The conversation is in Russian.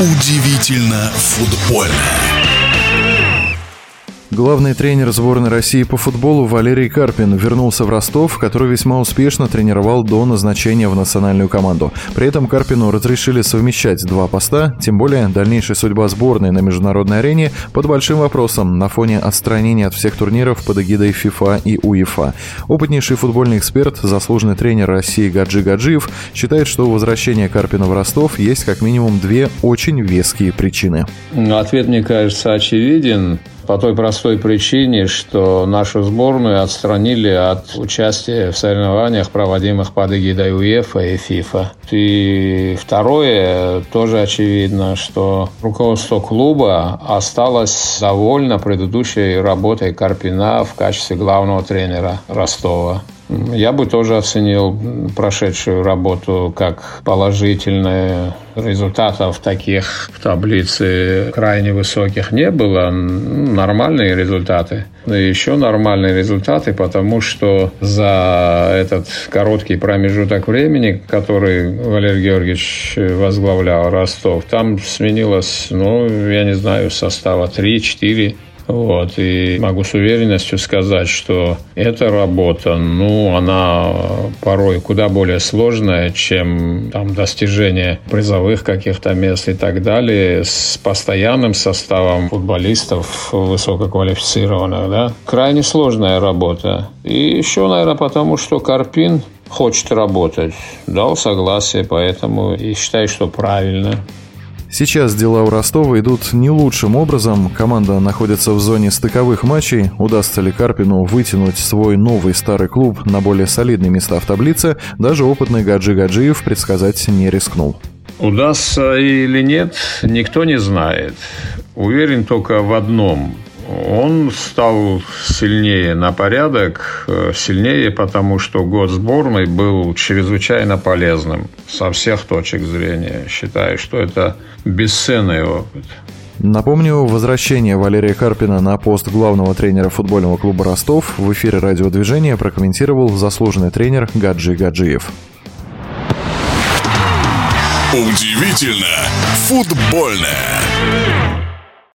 Удивительно футбольно. Главный тренер сборной России по футболу Валерий Карпин вернулся в Ростов, который весьма успешно тренировал до назначения в национальную команду. При этом Карпину разрешили совмещать два поста, тем более дальнейшая судьба сборной на международной арене под большим вопросом на фоне отстранения от всех турниров под эгидой ФИФА и УЕФА. Опытнейший футбольный эксперт, заслуженный тренер России Гаджи Гаджиев считает, что у возвращения Карпина в Ростов есть как минимум две очень веские причины. Ответ, мне кажется, очевиден по той простой причине, что нашу сборную отстранили от участия в соревнованиях, проводимых под эгидой УЕФА и ФИФА. И второе, тоже очевидно, что руководство клуба осталось довольно предыдущей работой Карпина в качестве главного тренера Ростова. Я бы тоже оценил прошедшую работу как положительную. Результатов таких в таблице крайне высоких не было. Нормальные результаты. Но еще нормальные результаты, потому что за этот короткий промежуток времени, который Валерий Георгиевич возглавлял Ростов, там сменилось, ну, я не знаю, состава 3-4 вот, и могу с уверенностью сказать, что эта работа, ну, она порой куда более сложная, чем там достижение призовых каких-то мест и так далее, с постоянным составом футболистов высококвалифицированных, да. Крайне сложная работа. И еще, наверное, потому что Карпин хочет работать, дал согласие, поэтому и считаю, что правильно. Сейчас дела у Ростова идут не лучшим образом. Команда находится в зоне стыковых матчей. Удастся ли Карпину вытянуть свой новый старый клуб на более солидные места в таблице, даже опытный Гаджи Гаджиев предсказать не рискнул. Удастся или нет, никто не знает. Уверен только в одном он стал сильнее на порядок, э, сильнее, потому что год сборной был чрезвычайно полезным со всех точек зрения. Считаю, что это бесценный опыт. Напомню, возвращение Валерия Карпина на пост главного тренера футбольного клуба «Ростов» в эфире радиодвижения прокомментировал заслуженный тренер Гаджи Гаджиев. Удивительно футбольное.